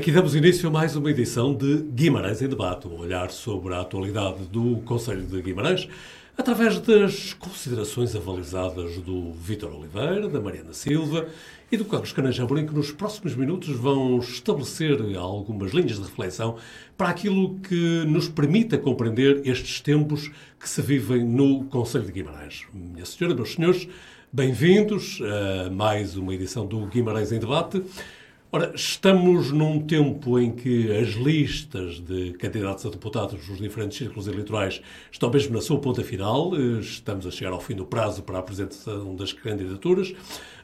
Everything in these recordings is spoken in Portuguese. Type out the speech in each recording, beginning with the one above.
Aqui damos início a mais uma edição de Guimarães em Debate, um olhar sobre a atualidade do Conselho de Guimarães, através das considerações avalizadas do Vítor Oliveira, da Mariana Silva e do Carlos Cananja Amorim, que nos próximos minutos vão estabelecer algumas linhas de reflexão para aquilo que nos permita compreender estes tempos que se vivem no Conselho de Guimarães. Minha senhora, meus senhores, bem-vindos a mais uma edição do Guimarães em Debate. Ora, estamos num tempo em que as listas de candidatos a deputados dos diferentes círculos eleitorais estão mesmo na sua ponta final. Estamos a chegar ao fim do prazo para a apresentação das candidaturas.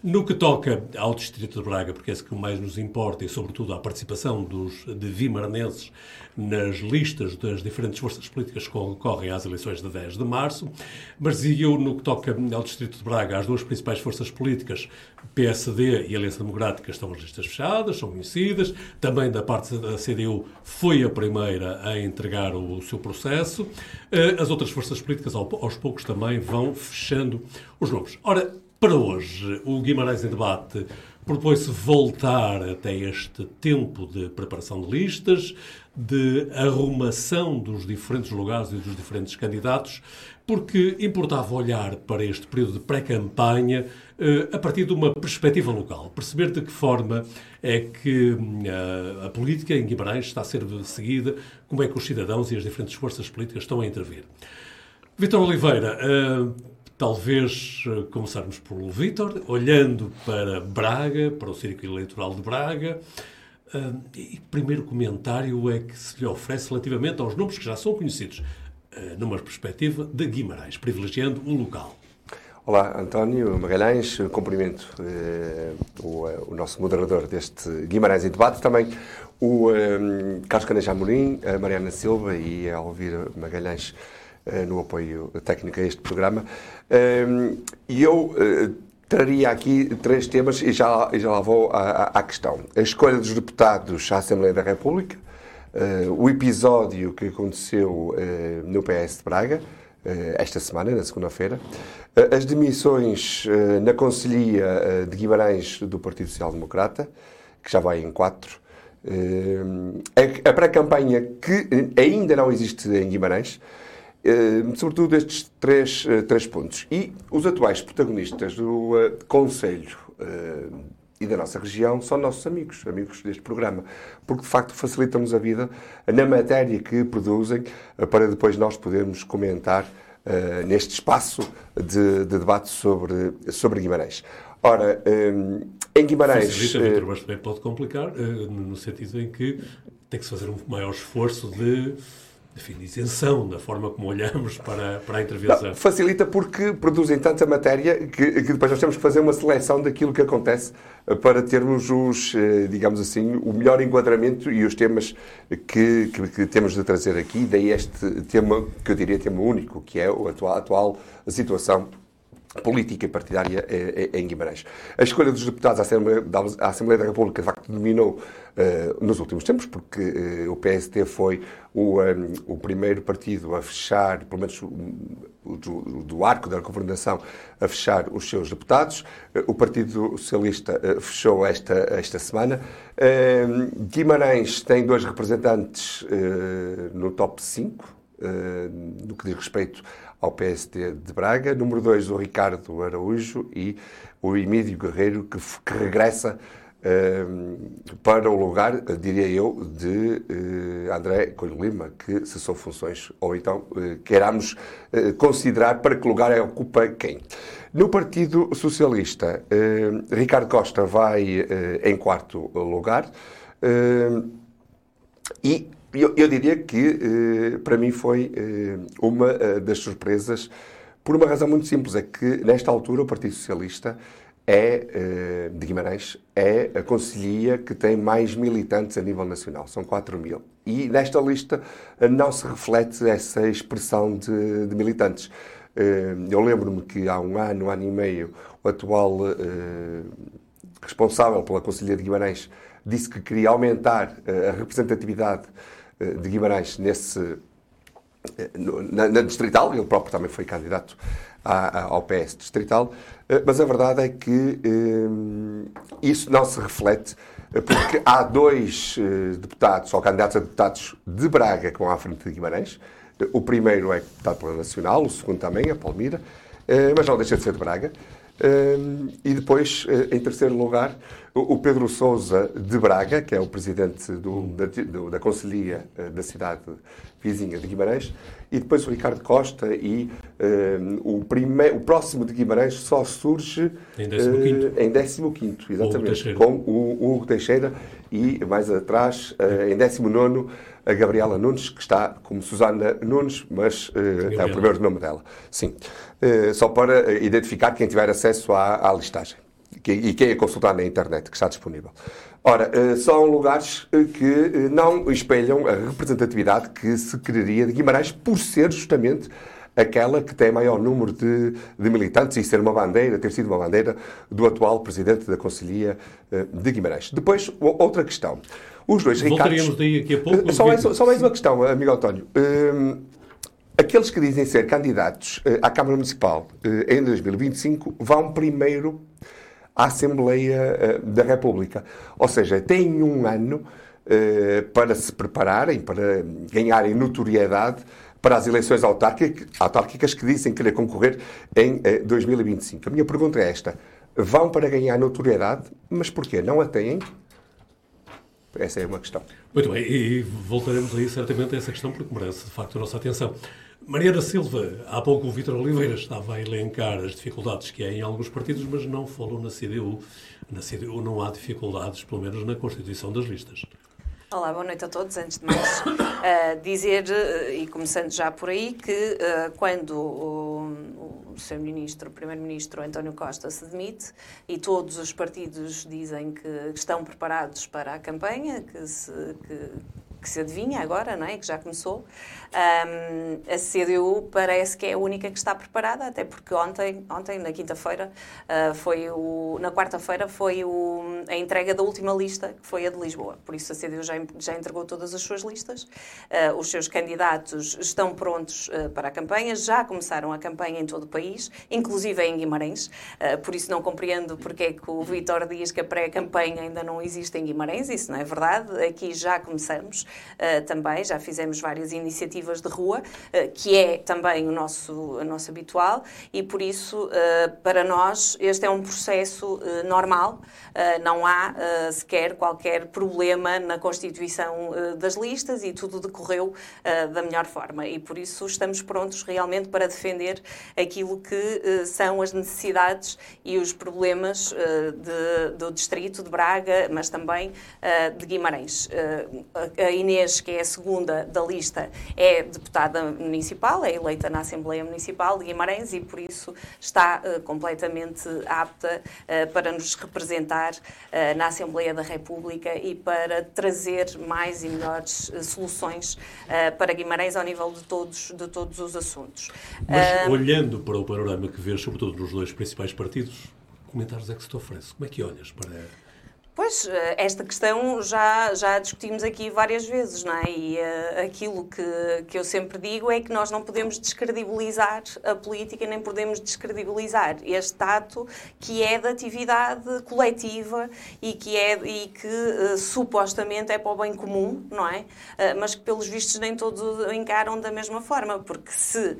No que toca ao Distrito de Braga, porque é isso que mais nos importa, e sobretudo à participação dos, de vimaranenses nas listas das diferentes forças políticas que concorrem às eleições de 10 de março, mas e eu, no que toca ao Distrito de Braga, as duas principais forças políticas, PSD e Aliança Democrática, estão as listas fechadas, são conhecidas. Também da parte da CDU foi a primeira a entregar o, o seu processo. Eh, as outras forças políticas, aos poucos, também vão fechando os nomes. Ora, para hoje, o Guimarães em Debate propõe-se voltar até este tempo de preparação de listas, de arrumação dos diferentes lugares e dos diferentes candidatos, porque importava olhar para este período de pré-campanha uh, a partir de uma perspectiva local, perceber de que forma é que uh, a política em Guimarães está a ser seguida, como é que os cidadãos e as diferentes forças políticas estão a intervir. Vitor Oliveira, uh, Talvez eh, começarmos por Vítor, olhando para Braga, para o Círculo Eleitoral de Braga. Uh, e primeiro comentário é que se lhe oferece relativamente aos nomes que já são conhecidos, uh, numa perspectiva de Guimarães, privilegiando o local. Olá, António Magalhães, cumprimento o, o, nosso moderador deste Guimarães em Debate, também o Carlos Caneja Amorim, a Mariana Silva e a Alvira Magalhães no apoio técnico a este programa. Ehm, e eu eh, traria aqui três temas e já, já lá vou à, à questão. A escolha dos deputados à Assembleia da República, eh, o episódio que aconteceu no PS de Braga, esta semana, na segunda-feira, as demissões na Conselhia de Guimarães do Partido Social Democrata, que já vai em quatro, a pré-campanha que ainda não existe em Guimarães, eh, sobretudo estes três, eh, três pontos. E os atuais protagonistas do uh, Conselho uh, e da nossa região são nossos amigos, amigos deste programa, porque de facto facilitam-nos a vida na matéria que produzem uh, para depois nós podermos comentar neste espaço de, de, debate sobre, sobre Guimarães. Ora, um, em Guimarães. Facilita, mas também pode complicar, no sentido em que tem que se fazer um maior esforço de enfim, isenção da forma como olhamos para, para a intervenção. Não, facilita porque produzem tanta matéria que, que, depois nós temos que fazer uma seleção daquilo que acontece para termos os, eh, digamos assim, o melhor enquadramento e os temas que, que, que temos de trazer aqui. Daí este tema, que eu diria tema único, que é a atual, a atual situação política partidária eh, eh, em Guimarães. A escolha dos deputados à Assembleia, à Assembleia da República, de facto, dominou nos últimos tempos, porque uh, o PST foi o, um, o, primeiro partido a fechar, pelo menos do, do, arco da governação, a fechar os seus deputados. O Partido Socialista fechou esta, esta semana. Guimarães tem dois representantes no top 5, no que diz respeito ao PST de Braga. Número 2, o Ricardo Araújo e o Emílio Guerreiro, que, que regressa para o lugar, diria eu, de uh, André Coelho Lima, que cessou funções, ou então uh, queiramos considerar para que lugar é ocupa quem. No Partido Socialista, Ricardo Costa vai em quarto lugar. e eu, eu diria que, eh, para mim, foi eh, uma eh, das surpresas, por uma razão muito simples: é que, nesta altura, o Partido Socialista é, de Guimarães é a conselhia que tem mais militantes a nível nacional, são 4 mil. E nesta lista não se reflete essa expressão de, de militantes. Eu lembro-me que há um ano, um ano e meio, o atual responsável pela Conselhia de Guimarães disse que queria aumentar a representatividade eh, de Guimarães nesse, eh, na, na, distrital, ele próprio também foi candidato à, ao PS distrital, eh, mas a verdade é que isso não se reflete porque há dois deputados, ou candidatos a deputados de Braga, que vão à frente de Guimarães. O primeiro é deputado pela Nacional, o segundo também, a Palmira, mas não deixa de ser de Braga. E depois, em terceiro lugar, o Pedro Sousa de Braga, que é o presidente do, da, do, da Conselhia da cidade vizinha de Guimarães, e depois o Ricardo Costa e o, primeiro, o próximo de Guimarães só surge em 15 em 15 exatamente, com o Hugo Teixeira e mais atrás, em 19 a Gabriela Nunes, que está como Susana Nunes, mas é o primeiro nome dela. Sim. Só para identificar quem tiver acesso à, à listagem e quem a consultar na internet, que está disponível. Ora, são lugares que não espelham a representatividade que se quereria de Guimarães por ser justamente aquela que tem maior número de, de, militantes e ser uma bandeira, ter sido uma bandeira do atual presidente da Conselhia de Guimarães. Depois, outra questão. Os dois Voltaríamos Ricardos... daí aqui a pouco. Só mais, só mais uma questão, amigo António. Aqueles que dizem ser candidatos à Câmara Municipal em 2025 vão primeiro à Assembleia da República. Ou seja, têm um ano para se prepararem, para ganharem notoriedade para as eleições autárquicas, autárquicas que dizem querer concorrer em 2025. A minha pergunta é esta. Vão para ganhar notoriedade, mas porquê? Não a têm? Essa é uma questão. Muito bem, e voltaremos aí certamente a essa questão, porque merece de facto a nossa atenção. Mariana Silva, há pouco o Vítor Oliveira estava a elencar as dificuldades que há em alguns partidos, mas não falou na CDU. Na CDU não há dificuldades, pelo menos na constituição das listas. Olá, boa noite a todos. Antes de mais, uh, dizer, uh, e começando já por aí, que uh, quando o, o Sr. Ministro, o Primeiro-Ministro António Costa se demite e todos os partidos dizem que estão preparados para a campanha, que se, que, que se adivinha agora, não é? que já começou, um, a CDU parece que é a única que está preparada, até porque ontem, ontem na quinta-feira, uh, foi o, na quarta-feira, foi o, a entrega da última lista, que foi a de Lisboa. Por isso a CDU já, já entregou todas as suas listas, uh, os seus candidatos estão prontos uh, para a campanha, já começaram a campanha em todo o país, inclusive em Guimarães, por isso não compreendo porque é que o Vítor diz que a pré-campanha ainda não existe em Guimarães, isso não é verdade, aqui já começamos também, já fizemos várias iniciativas de rua, eh, que é também o nosso, o nosso habitual, e por isso, eh, para nós, este é um processo eh, normal, não há sequer qualquer problema na constituição das listas e tudo decorreu da melhor forma. E por isso estamos prontos realmente para defender aquilo que são as necessidades e os problemas de, do distrito de Braga, mas também de Guimarães. A Inês, que é a segunda da lista, é deputada municipal, é eleita na Assembleia Municipal de Guimarães e, por isso, está uh, completamente apta uh, para nos representar uh, na Assembleia da República e para trazer mais e melhores soluções para Guimarães ao nível de todos, de todos os assuntos. Mas, olhando para o panorama que vês, sobretudo nos dois principais partidos, comentários é que se te oferece? Como é que olhas para Pois, eh, esta questão já, já discutimos aqui várias vezes, não é? E uh, aquilo que, que eu sempre digo é que nós não podemos descredibilizar a política, nem podemos descredibilizar este ato que é da atividade coletiva e que, é, e que uh, supostamente é para o bem comum, não é? Uh, mas que, pelos vistos, nem todos encaram da mesma forma, porque se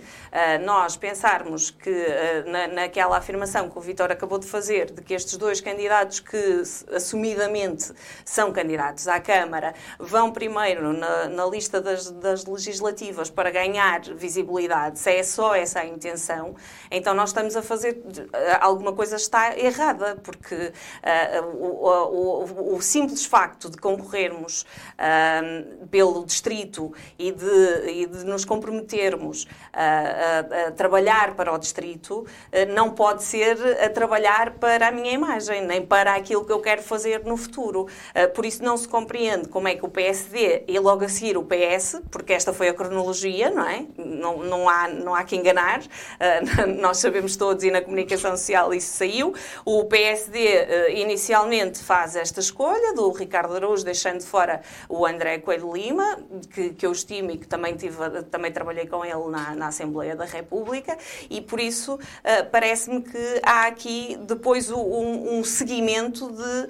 nós pensarmos que na, naquela afirmação que o Vitor acabou de fazer, de que estes dois candidatos que assumiram assumidamente são candidatos à Câmara, vão primeiro na, na lista das, das, legislativas para ganhar visibilidade, se é só essa a intenção, então nós estamos a fazer alguma coisa está errada, porque uh, o, o, o, simples facto de concorrermos uh, pelo distrito e de, e de nos comprometermos uh, a, a, trabalhar para o distrito não pode ser a trabalhar para a minha imagem, nem para aquilo que eu quero fazer no futuro. Uh, por isso não se compreende como é que o PSD e logo a seguir o PS, porque esta foi a cronologia, não é? Não, não, há, não há que enganar, uh, nós sabemos todos e na comunicação social isso saiu. O PSD ah, inicialmente faz esta escolha do Ricardo Araújo, deixando de fora o André Coelho Lima, que, que eu estimo e que também, tive, também trabalhei com ele na, na Assembleia da República, e por isso parece-me que há aqui depois um, um seguimento de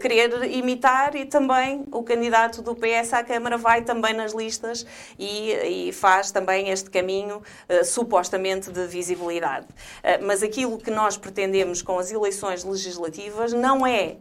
querer imitar e também o candidato do PS à Câmara vai também nas listas e, e faz também este caminho uh, supostamente de visibilidade. Uh, mas aquilo que nós pretendemos com as eleições legislativas não é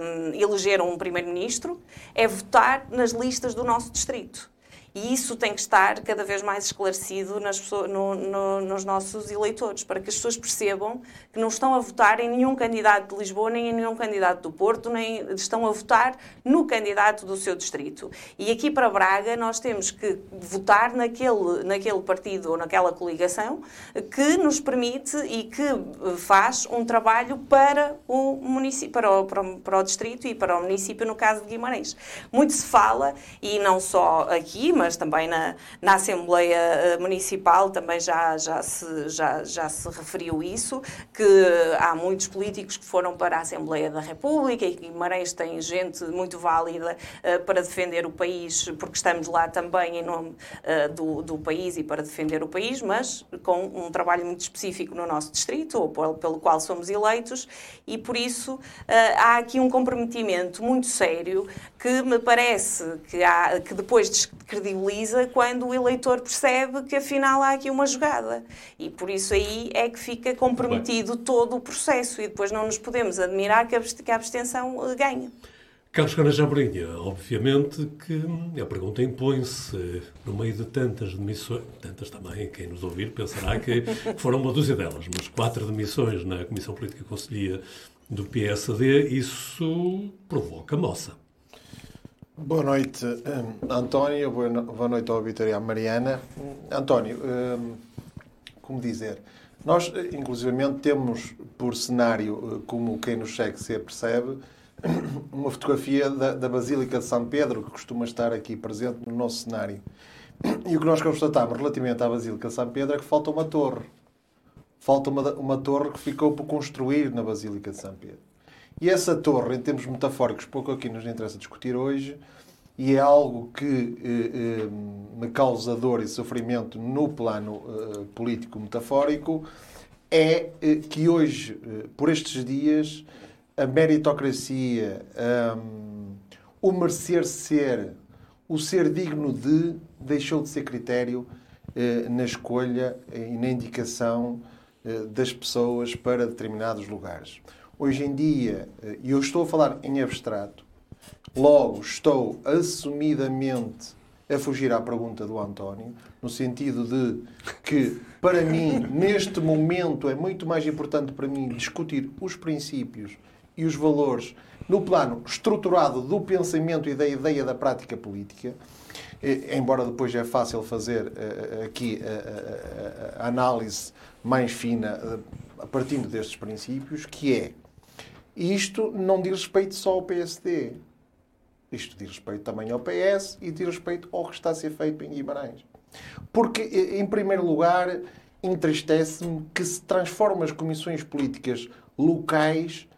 um, eleger um primeiro-ministro, é votar nas listas do nosso distrito. E isso tem que estar cada vez mais esclarecido nas pessoas, no, no, nos nossos eleitores, para que as pessoas percebam que não estão a votar em nenhum candidato de Lisboa, nem em nenhum candidato do Porto, nem estão a votar no candidato do seu distrito. E aqui para Braga nós temos que votar naquele, naquele partido ou naquela coligação que nos permite e que faz um trabalho para o município, para o, para o, para o distrito e para o município, no caso de Guimarães. Muito se fala, e não só aqui, mas também na, na Assembleia eh, Municipal também já, já, se, já, já se referiu isso, que há muitos políticos que foram para a Assembleia da República e Guimarães tem gente muito válida uh, para defender o país, porque estamos lá também em nome uh, do, do país e para defender o país, mas com um trabalho muito específico no nosso distrito, ou pelo, pelo qual somos eleitos, e por isso há aqui um comprometimento muito sério que me parece que, há, que depois descredibiliza quando o eleitor percebe que afinal há aqui uma jogada. E por isso aí é que fica comprometido todo o processo e depois não nos podemos admirar que a abstenção eh, ganhe. Carlos Cana Amorinha, obviamente que a pergunta impõe-se no meio de tantas demissões, tantas também, quem nos ouvir pensará que foram uma dúzia delas, mas quatro demissões na Comissão Política Conselhia do PSD, isso provoca moça. Boa noite, António. Boa noite ao Vitor e à Mariana. António, como dizer, nós, inclusivamente, temos por cenário, eh, como quem nos segue se percebe, uma fotografia da, da Basílica de São Pedro, que costuma estar aqui presente no nosso cenário. E o que nós constatamos relativamente à Basílica de São Pedro é que falta uma torre. Falta uma, uma torre que ficou por construir na Basílica de São Pedro. E essa torre, em termos metafóricos, pouco aqui nos interessa discutir hoje, e é algo que eh, eh, me causa dor e sofrimento no plano eh, político metafórico, é eh, que hoje, eh, por estes dias, a meritocracia, um, o merecer ser, o ser digno de, deixou de ser critério eh, na escolha e na indicação das pessoas para determinados lugares. Hoje em dia, e eu estou a falar em abstrato, logo estou assumidamente a fugir à pergunta do António, no sentido de que, para mim, neste momento, é muito mais importante para mim discutir os princípios e os valores no plano estruturado do pensamento e da ideia da prática política, embora depois é fácil fazer uh, aqui a, análise mais fina a partir destes princípios, que é isto não diz respeito só ao PSD. Isto diz respeito também ao PS e diz respeito ao que está a ser feito em Guimarães. Porque, em primeiro lugar, entristece-me que se transformam as comissões políticas locais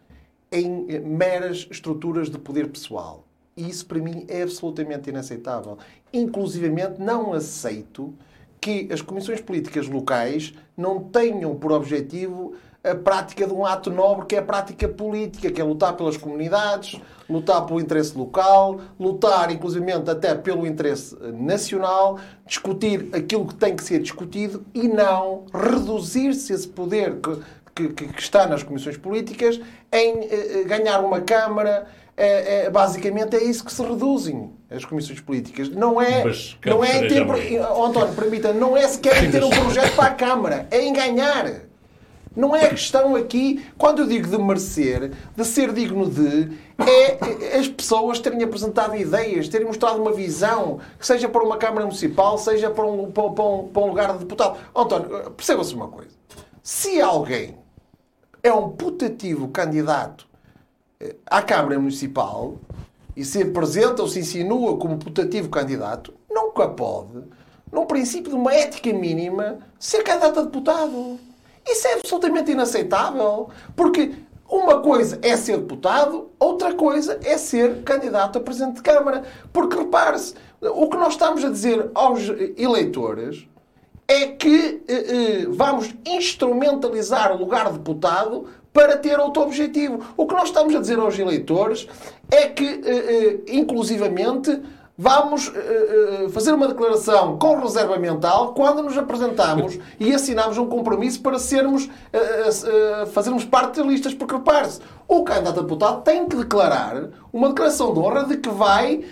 em meras estruturas de poder pessoal. E isso, para mim, é absolutamente inaceitável. Inclusivamente, não aceito que as comissões políticas locais não tenham por objetivo a prática de um ato nobre que é a prática política, que é lutar pelas comunidades, lutar pelo interesse local, lutar inclusivamente até pelo interesse nacional, discutir aquilo que tem que ser discutido e não reduzir-se esse poder que, que, que, está nas comissões políticas em eh, ganhar uma Câmara. É, é, basicamente é isso que se reduzem as comissões políticas. Não é, Mas, não é em ter, oh, António, permita, não é sequer em ter um projeto para a Câmara, é em ganhar. Não é a questão aqui, quando eu digo de merecer, de ser digno de, é as pessoas terem apresentado ideias, terem mostrado uma visão, seja para uma Câmara Municipal, seja para um, para um, para um lugar de deputado. António, perceba-se uma coisa. Se alguém é um putativo candidato eh, à Câmara Municipal e se apresenta ou se insinua como putativo candidato, nunca pode, num princípio de uma ética mínima, ser candidato a deputado. Isso é absolutamente inaceitável. Porque uma coisa é ser deputado, outra coisa é ser candidato a presidente de Câmara. Porque repare-se, o que nós estamos a dizer aos eleitores é que eh, eh, vamos instrumentalizar o lugar de deputado para ter outro objetivo. O que nós estamos a dizer aos eleitores é que, eh, inclusivamente, vamos uh, uh, fazer uma declaração com reserva mental quando nos apresentamos e assinamos um compromisso para sermos, uh, fazermos parte das listas. Porque, repare-se, o candidato a deputado tem que declarar uma declaração de honra de que vai,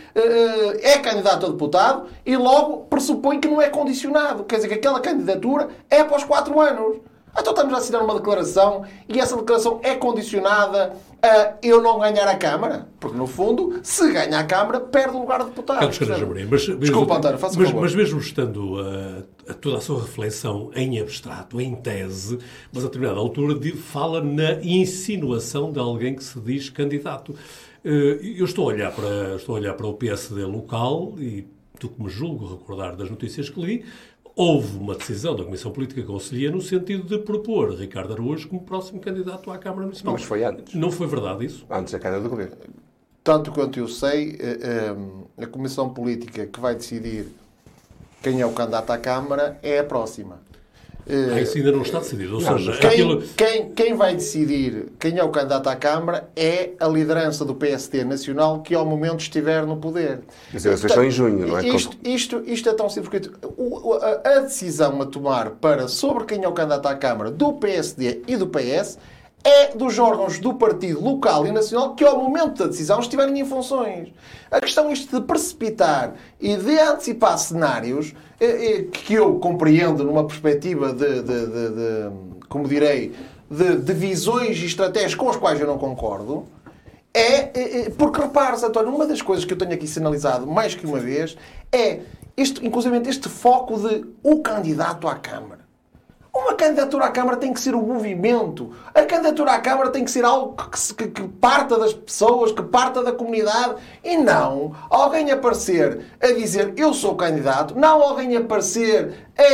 é candidato a deputado e logo pressupõe que não é condicionado. Quer dizer, que aquela candidatura é após quatro anos. Então estamos a assinar uma declaração e essa declaração é condicionada a eu não ganhar a Câmara. Porque, no fundo, se ganha a Câmara, perde o lugar de deputado. Carlos Caranjo Amorim, mas, Desculpa, António, faça mas, mas mesmo estando a, a, toda a sua reflexão em abstrato, em tese, mas a determinada altura fala na insinuação de alguém que se diz candidato. Eh, eu estou a olhar para, estou a olhar para o PSD local e do que me julgo recordar das notícias que li, houve uma decisão da Comissão Política Conselhia no sentido de propor Ricardo Araújo como próximo candidato à Câmara Municipal. Mas foi antes. Não foi verdade isso? Antes da queda do governo. Tanto quanto eu sei, eh, eh, a Comissão Política que vai decidir quem é o candidato à Câmara é a próxima. Ah, isso ainda não está decidido. Ou não, seja, quem, aquilo... quem, quem vai decidir quem é o candidato à Câmara é a liderança do PSD Nacional que ao momento estiver no poder. As eleições são em junho, não é? Isto, isto, isto é tão simples que a decisão a tomar para sobre quem é o candidato à Câmara do PSD e do PS é dos órgãos do partido local e nacional que, ao momento da decisão, estiverem em funções. A questão é isto de precipitar e de antecipar cenários que eu compreendo numa perspectiva de, de, de, de como direi, de, visões e estratégias com as quais eu não concordo, é, é, é porque repare António, uma das coisas que eu tenho aqui sinalizado mais que uma vez é, este, inclusive, este foco de o candidato à Câmara. Uma candidatura à Câmara tem que ser um movimento. A candidatura à Câmara tem que ser algo que, que, que, parta das pessoas, que parta da comunidade. E não alguém aparecer a dizer eu sou candidato, não alguém aparecer a, a,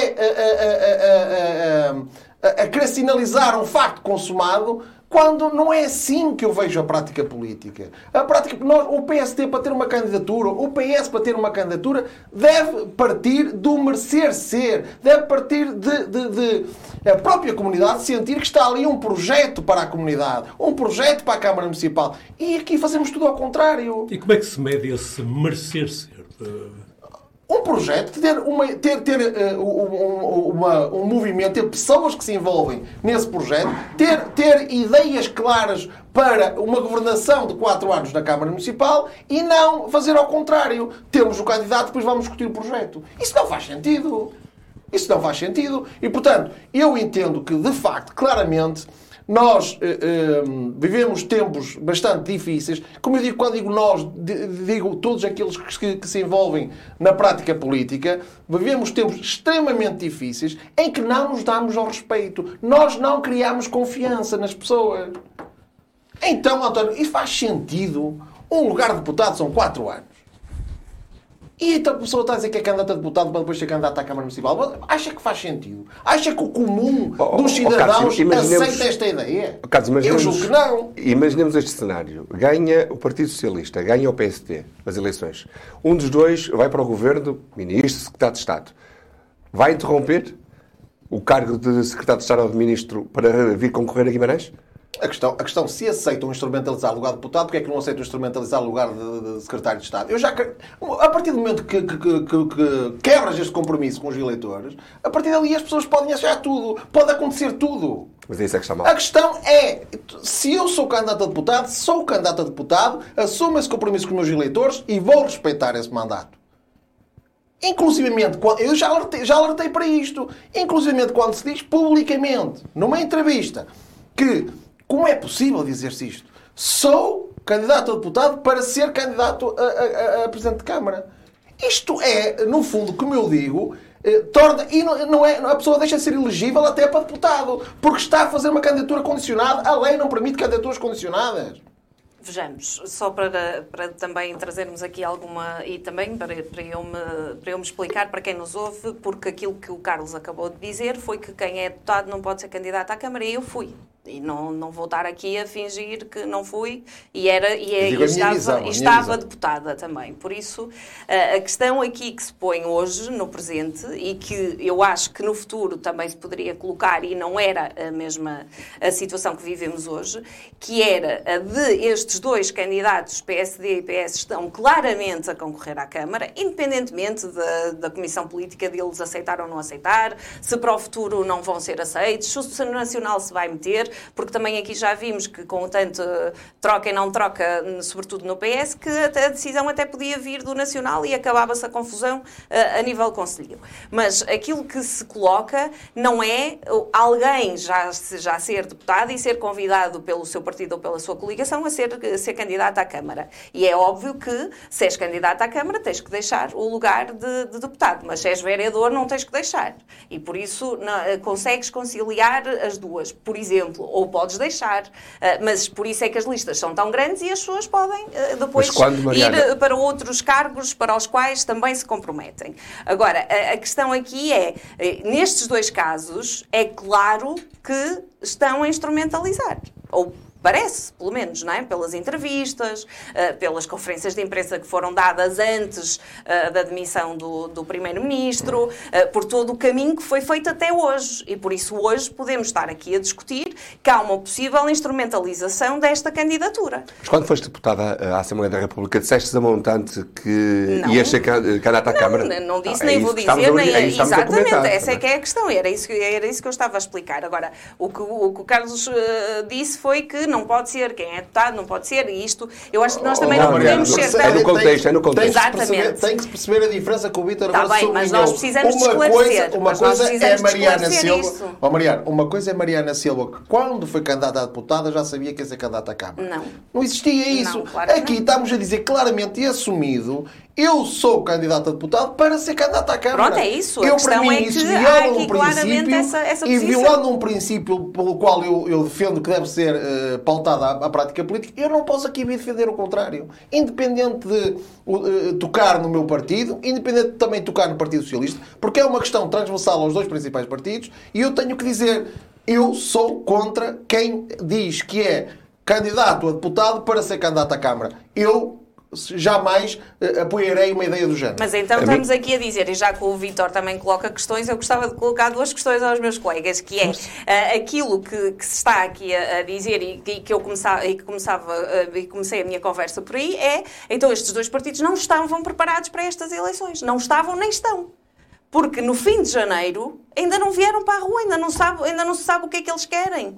a, a, a querer sinalizar um facto consumado quando não é assim que eu vejo a prática política. A prática, nós, o PSD para ter uma candidatura, o PS para ter uma candidatura, deve partir do merecer ser, deve partir de, de, de a própria comunidade sentir que está ali um projeto para a comunidade, um projeto para a Câmara Municipal. E aqui fazemos tudo ao contrário. E como é que se mede esse merecer ser? Um projeto, ter, uma, ter, ter uh, um, uma, um movimento, ter pessoas que se envolvem nesse projeto, ter, ter ideias claras para uma governação de quatro anos na Câmara Municipal e não fazer ao contrário. Temos o candidato, depois vamos discutir o projeto. Isso não faz sentido. Isso não faz sentido. E, portanto, eu entendo que, de facto, claramente, nós eh, eh, vivemos tempos bastante difíceis. Como eu digo, quando digo nós, digo todos aqueles que, que, se envolvem na prática política, vivemos tempos extremamente difíceis em que não nos damos ao respeito. Nós não criamos confiança nas pessoas. Então, António, isso faz sentido? Um lugar de deputado são quatro anos. E então a pessoa está a dizer que é candidata a deputado para depois ser candidata à Câmara Municipal. Acha que faz sentido? Acha que o comum oh, dos cidadãos oh, Carlos, aceita esta ideia? Oh, Carlos, Eu julgo que não. Imaginemos este cenário. Ganha o Partido Socialista, ganha o PSD as eleições. Um dos dois vai para o governo, ministro, secretário de Estado. Vai interromper o cargo de secretário de Estado ou de ministro para vir concorrer a Guimarães? A questão, a questão, se aceitam instrumentalizar o lugar de deputado, porque é que não aceitam instrumentalizar o lugar de, de secretário de Estado? Eu já, a partir do momento que, que, que, que, quebras este compromisso com os eleitores, a partir dali as pessoas podem achar tudo. Pode acontecer tudo. Mas isso é que está mal. A questão é, se eu sou candidato a deputado, sou candidato a deputado, assumo esse compromisso com os meus eleitores e vou respeitar esse mandato. Inclusivamente, eu já alertei, já alertei para isto, inclusivamente quando se diz publicamente, numa entrevista, que como é possível dizer-se isto? Sou candidato a deputado para ser candidato a, a, a Presidente de Câmara. Isto é, no fundo, como eu digo, eh, torna. E não, não, é, a pessoa deixa de ser elegível até para deputado, porque está a fazer uma candidatura condicionada. A lei não permite candidaturas condicionadas. Vejamos, só para, para também trazermos aqui alguma. e também para, para, eu me, para eu me explicar para quem nos ouve, porque aquilo que o Carlos acabou de dizer foi que quem é deputado não pode ser candidato à Câmara e eu fui. E não, não vou estar aqui a fingir que não fui e, era, e, é, e estava, visão, estava deputada também. Por isso, a questão aqui que se põe hoje, no presente, e que eu acho que no futuro também se poderia colocar, e não era a mesma a situação que vivemos hoje, que era a de estes dois candidatos, PSD e PS, estão claramente a concorrer à Câmara, independentemente da, da Comissão Política deles aceitar ou não aceitar, se para o futuro não vão ser aceitos, se o Senado Nacional se vai meter, porque também aqui já vimos que com tanto eh, troca e não troca, n- sobretudo no PS, que a decisão até podia vir do Nacional e acabava-se a confusão eh, a nível conselho. Mas aquilo que se coloca não é alguém já, já ser deputado e ser convidado pelo seu partido ou pela sua coligação a ser, a ser candidato à Câmara. E é óbvio que, se és candidato à Câmara, tens que deixar o lugar de, de deputado, mas se és vereador, não tens que deixar. E por isso não, eh, consegues conciliar as duas, por exemplo, ou podes deixar. Eh, Mas por isso é que as listas são tão grandes e as pessoas podem eh, depois quando, ir Mariana- para outros cargos para os quais também se comprometem. Agora, a, a questão aqui é, eh, nestes dois casos, é claro que estão a instrumentalizar. Ou parece, pelo menos, não é? Pelas entrevistas, eh, pelas conferências de imprensa que foram dadas antes eh, da demissão do, do Primeiro-Ministro, eh, por todo o caminho que foi feito até hoje. E por isso hoje podemos estar aqui a discutir que há uma possível instrumentalização desta candidatura. Mas quando foste deputada à Assembleia da República, disseste a montante que Não. ias ser can- candidata à Câmara? Não, não disse, é nem vou dizer, nem é exatamente. essa é não que é a questão. Era isso, que- era isso que eu estava a explicar. Agora, o que o, que o Carlos disse foi que não pode ser quem é deputado, não pode ser, e isto eu acho que nós também Oh, não, Mariana, podemos não ser é no contexto, é no contexto. Tem que, se perceber, Exatamente. tem que se perceber a diferença que o Vítor Tá agora bem, mas nós precisamos de uma esclarecer, coisa, uma coisa é Mariana Silva. Oh, Mariana, uma coisa é Mariana Silva que quando foi candidata a deputada já sabia que ia ser candidata à Câmara. Não. Não existia isso. Não, claro Aqui não. estamos a dizer claramente e assumido eu sou candidato a deputado para ser candidato à Câmara. Pronto, é isso. Eu, para mim, é isso viola um princípio essa- essa e violando um princípio pelo qual eu, eu defendo que deve ser eh, pautada a, a prática política, eu não posso aqui vir defender o contrário. Independente de uh, tocar no meu partido, independente de também tocar no Partido Socialista, porque é uma questão transversal aos dois principais partidos, e eu tenho que dizer, eu sou contra quem diz que é candidato a deputado para ser candidato à Câmara. Eu jamais eh, apoiarei uma ideia do género. Mas então estamos aqui a dizer, e já que o Vítor também coloca questões, eu gostava de colocar duas questões aos meus colegas, que é ah, aquilo que, que se está aqui a, a dizer e, que- que eu começava, e que começava, ah, e comecei a minha conversa por aí, é então estes dois partidos não estavam preparados para estas eleições. Não estavam nem estão. Porque no fim de janeiro ainda não vieram para a rua, ainda não, sabe, ainda não se sabe o que é que eles querem.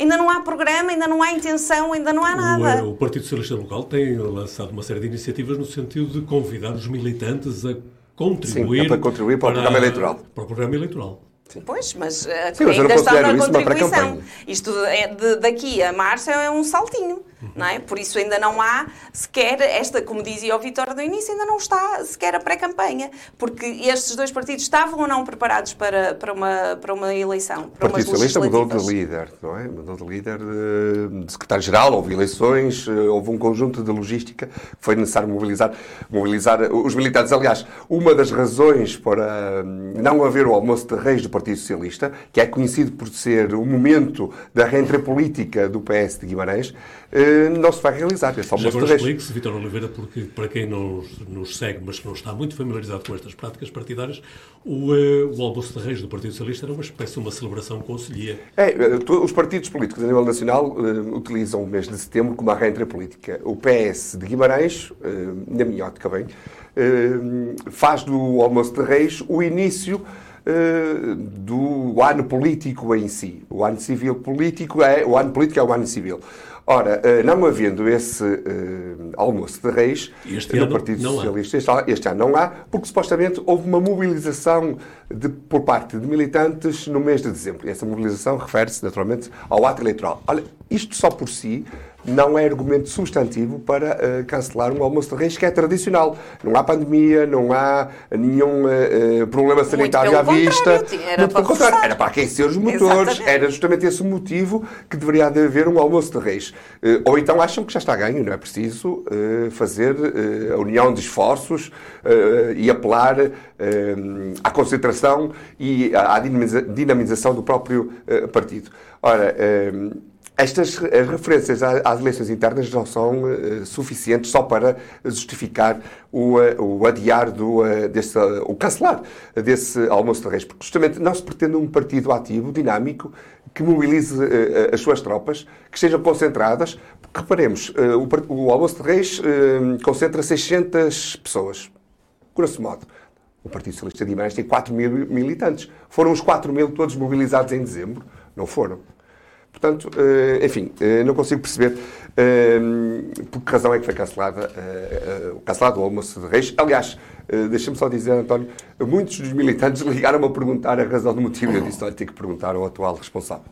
Ainda não há programa, ainda não há intenção, ainda não há nada. O, o Partido Socialista Local tem lançado uma série de iniciativas no sentido de convidar os militantes a contribuir, Sim, é para contribuir para o programa eleitoral. Para o programa eleitoral. Pois, mas eh, Sim, mas ainda estão na contribuição. Isto é de- daqui a março é um saltinho, não é? Por isso ainda não há sequer esta, como dizia o Vitor do início, ainda não está sequer a pré-campanha, porque estes dois partidos estavam ou não preparados para, para, uma, para uma eleição, O para Partido umas Socialista mudou de líder, não é? Mudou de líder de, de secretário-geral, houve eleições, eh, houve um conjunto de logística que foi necessário mobilizar, mobilizar os militantes. Aliás, uma das razões para hum, não haver o almoço de reis do Partido Socialista, que é conhecido por ser o momento da reentrée política do PS de Guimarães, eh, não se vai realizar. Esse Já almoço de agora explique-se, Vitor Oliveira, porque para quem não nos segue, mas que não está muito familiarizado com estas práticas partidárias, o, eh, o almoço de reis do Partido Socialista era uma espécie de uma celebração conselhia. É, eh, os partidos políticos a nível nacional eh, utilizam o mês de setembro como a reentrée política. O PS de Guimarães, eh, na minha ótica bem, eh, faz do almoço de reis o início eh, do ano político em si. O ano civil político é o ano político é o ano civil. Ora, eh, não havendo esse eh, almoço de reis Este no ano Partido. Socialista, este, este ano não há, porque supostamente houve uma mobilização de- por parte de militantes no mês de dezembro. E essa mobilização refere-se naturalmente ao ato eleitoral. Olha, isto só por si não é argumento substantivo para uh, cancelar um almoço de reis que é tradicional. Não há pandemia, não há nenhum uh, problema sanitário à vista. Era Muito para, contrário, era para aquecer os motores, Exatamente. era justamente esse o motivo que deveria haver um almoço de reis. Uh, ou então acham que já está ganho, não é preciso fazer a união de esforços e apelar à concentração e à dinamização do próprio partido. Ora, estas referências às eleições internas não são uh, suficientes só para justificar o, uh, o adiar do, uh, desse, o cancelar desse almoço de reis, porque justamente não se pretende um partido ativo, dinâmico, que mobilize as suas tropas, que estejam concentradas. Porque, reparemos, o, o, almoço de reis concentra 600 pessoas, grosso modo. O Partido Socialista de Guimarães tem 4 mil militantes. Foram os 4 mil todos mobilizados em dezembro? Não foram. Portanto, eh, enfim, eh, não consigo perceber eh, por que razão é que foi cancelada, cancelado o almoço de reis. Aliás, deixa-me só dizer, António, muitos dos militantes ligaram-me a perguntar a razão do motivo. Eu disse, olha, tenho que perguntar ao atual responsável.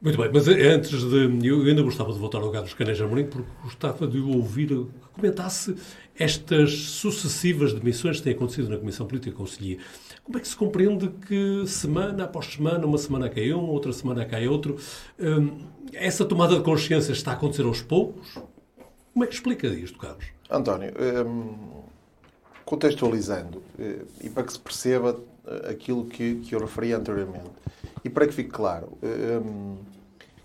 Muito bem, mas antes de. Eu ainda gostava de voltar ao Carlos Caneja Amorim, porque gostava de ouvir que comentasse estas sucessivas demissões que têm acontecido na Comissão Política Conselhia. Como é que se compreende que semana após semana, uma semana cai um, outra semana cai outro, hum, essa tomada de consciência está a acontecer aos poucos? Como é que explica isto, Carlos? António, hum, contextualizando, eh, e para que se perceba eh, aquilo que, eu referi anteriormente, e para que fique claro, hum,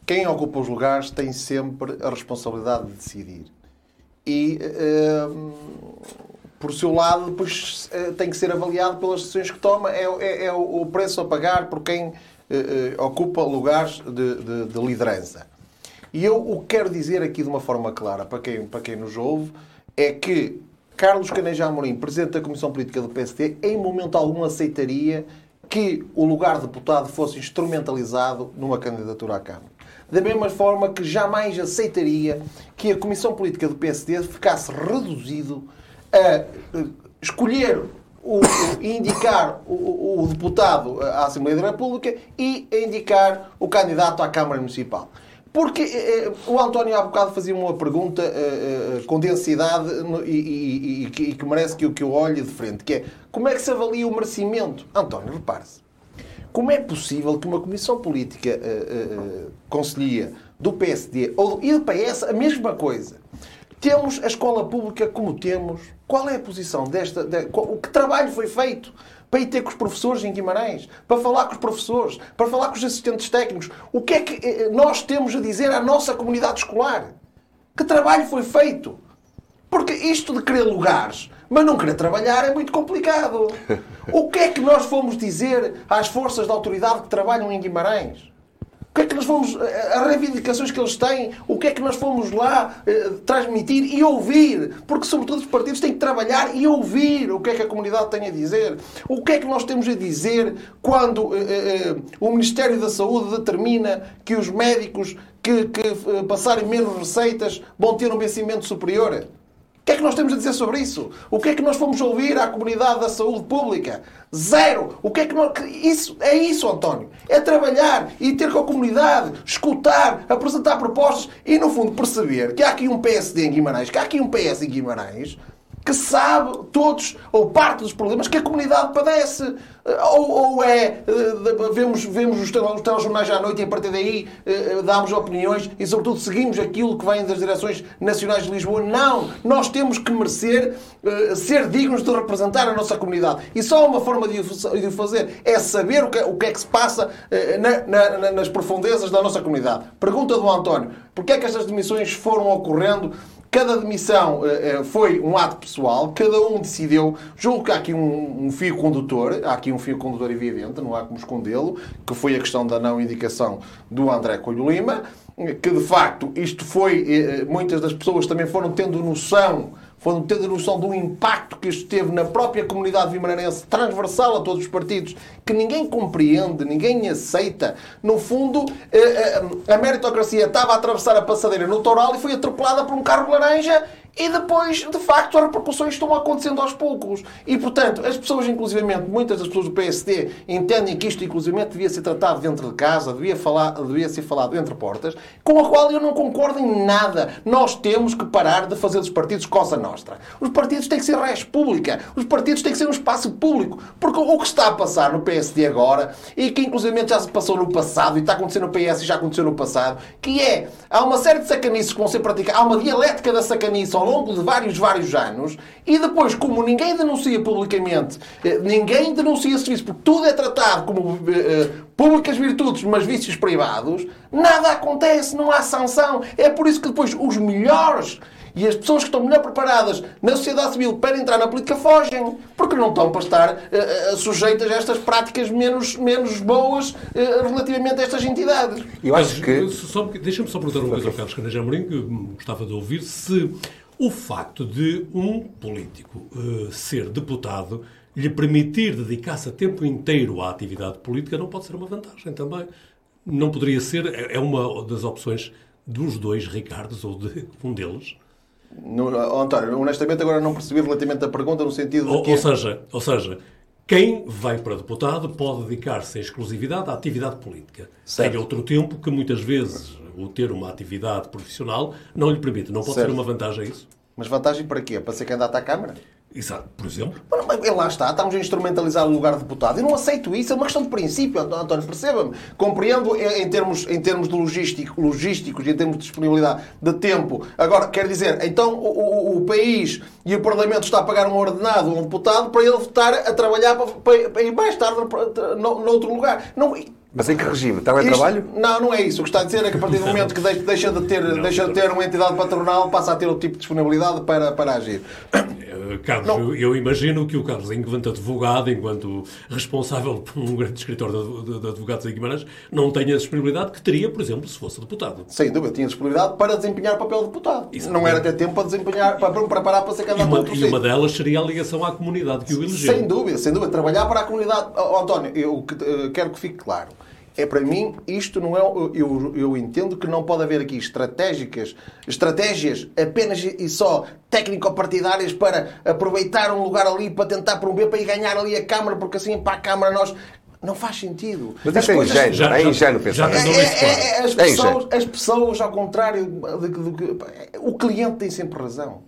quem ocupa os lugares tem sempre a responsabilidade de decidir. E por seu lado, depois eh, tem que ser avaliado pelas decisões que toma. É, é, é o preço a pagar por quem eh, eh, ocupa lugares de, de, de, liderança. E eu o que quero dizer aqui de uma forma clara para quem, para quem nos ouve é que Carlos Caneja Amorim, Presidente da Comissão Política do PSD, em momento algum aceitaria que o lugar de deputado fosse instrumentalizado numa candidatura à Câmara. Da mesma forma que jamais aceitaria que a Comissão Política do PSD ficasse reduzido a escolher o, indicar o, o, deputado à Assembleia da República e a indicar o candidato à Câmara Municipal. Porque eh, eh o António há bocado fazia uma pergunta eh, com densidade e, e, e, e, que merece que que eu olhe de frente, que é como é que se avalia o merecimento? António, repare-se. Como é possível que uma comissão política eh, conselhia do PSD ou, e do PS a mesma coisa temos a escola pública como temos. Qual é a posição desta. De, o que trabalho foi feito para ir ter com os professores em Guimarães, para falar com os professores, para falar com os assistentes técnicos? O que é que eh, nós temos a dizer à nossa comunidade escolar? Que trabalho foi feito? Porque isto de querer lugares, mas não querer trabalhar é muito complicado. O que é que nós fomos dizer às forças de autoridade que trabalham em Guimarães? O que é que nós fomos. Eh, as reivindicações que eles têm, o que é que nós fomos lá eh, transmitir e ouvir? Porque, sobretudo, os partidos têm que trabalhar e ouvir o que é que a comunidade tem a dizer. O que é que nós temos a dizer quando eh, eh o Ministério da Saúde determina que os médicos que, que eh, passarem menos receitas vão ter um vencimento superior? O que é que nós temos a dizer sobre isso? O que é que nós fomos ouvir à comunidade da saúde pública? Zero! O que é que nós... Isso, é isso, António. É trabalhar e ter com a comunidade, escutar, apresentar propostas e, no fundo, perceber que há aqui um PSD em Guimarães, que há aqui um PS em Guimarães que sabe todos ou parte dos problemas que a comunidade padece. Ou, ou é, eh, vemos, vemos os telejornais à noite e a partir daí eh, damos opiniões e, sobretudo, seguimos aquilo que vem das direções nacionais de Lisboa. Não! Nós temos que merecer eh, ser dignos de representar a nossa comunidade. E só uma forma de o fazer é saber o que, o que é que se passa na, na, nas profundezas da nossa comunidade. Pergunta do António: porquê é que estas demissões foram ocorrendo Cada demissão uh, foi um ato pessoal, cada um decidiu. Julgo que há aqui um, um fio condutor, há aqui um fio condutor evidente, não há como escondê-lo, que foi a questão da não indicação do André Coelho Lima, que de facto isto foi. Uh, muitas das pessoas também foram tendo noção foram tendo noção do impacto que isto teve na própria comunidade vimaranense, transversal a todos os partidos, que ninguém compreende, ninguém aceita. No fundo, eh, eh, a meritocracia estava a atravessar a passadeira no Toral e foi atropelada por um carro laranja e depois, de facto, as repercussões estão acontecendo aos poucos. E, portanto, as pessoas, inclusivamente, muitas das pessoas do PSD entendem que isto, inclusivamente, devia ser tratado dentro de casa, devia, falar, devia ser falado entre portas, com a qual eu não concordo em nada. Nós temos que parar de fazer dos partidos cosa nostra. Os partidos têm que ser res pública. Os partidos têm que ser um espaço público. Porque o que está a passar no PSD agora, e que, inclusivamente, já se passou no passado, e está acontecendo no PS e já aconteceu no passado, que é, há uma série de sacanices que vão ser praticadas, há uma dialética da sacanice ao longo de vários, vários anos, e depois, como ninguém denuncia publicamente, eh, ninguém denuncia serviço, porque tudo é tratado como eh, públicas virtudes, mas vícios privados, nada acontece, não há sanção. É por isso que depois os melhores e as pessoas que estão melhor preparadas na sociedade civil para entrar na política fogem, porque não estão para estar uh, sujeitas a estas práticas menos, menos boas uh, relativamente a estas entidades. Eu acho que. Deixa-me só perguntar uma coisa ao Carlos Canaja Amorim, que gostava de ouvir, se o facto de um político uh, ser deputado lhe permitir dedicar-se a tempo inteiro à atividade política não pode ser uma vantagem também. Não poderia ser, é, é uma das opções dos dois Ricardos, ou de um deles. No, António, honestamente agora não percebi relativamente a pergunta no sentido ou, de que... Ou seja, ou seja, quem vai para deputado pode dedicar-se em exclusividade à atividade política. Certo. Tem outro tempo que muitas vezes o ter uma atividade profissional não lhe permite. Não pode certo. ser uma vantagem isso? Mas vantagem para quê? Para ser candidato à Câmara? Exato, por exemplo. Mas, lá está, estamos a instrumentalizar o lugar de deputado. Eu não aceito isso, é uma questão de princípio, António, perceba-me. Compreendo em termos, em termos de logístico, logísticos e em termos de disponibilidade de tempo. Agora, quer dizer, então o, o, o, país e o Parlamento está a pagar um ordenado a um deputado para ele estar a trabalhar para, para, para ir mais tarde noutro lugar. Não, mas em que regime? Teletrabalho? Isto, não, não é isso. O que está a dizer é que a partir do momento que deixa de ter, não, deixa de ter uma entidade patronal, passa a ter o tipo de disponibilidade para, para agir. Eh, Carlos, eu, eu, imagino que o Carlos, enquanto advogado, enquanto responsável por um grande escritor de, de, de advogados em Guimarães, não tenha a disponibilidade que teria, por exemplo, se fosse deputado. Sem dúvida, tinha disponibilidade para desempenhar o papel de deputado. Isso não era ter tempo para desempenhar, para preparar para ser candidato a E uma delas seria a ligação à comunidade que o elegeu. Sem dúvida, sem dúvida. Trabalhar para a comunidade. Oh, António, eu eh, quero que fique claro é para mim, isto não é. Eu, eu entendo que não pode haver aqui estratégicas, estratégias apenas e só técnico-partidárias para aproveitar um lugar ali para tentar promover, para ir ganhar ali a Câmara, porque assim para a Câmara nós. Não faz sentido. Mas isso é ingênuo, já, é ingênuo pensar. Já, já é, é, é, as, pessoas, as pessoas, ao contrário, de, de, de, o cliente tem sempre razão.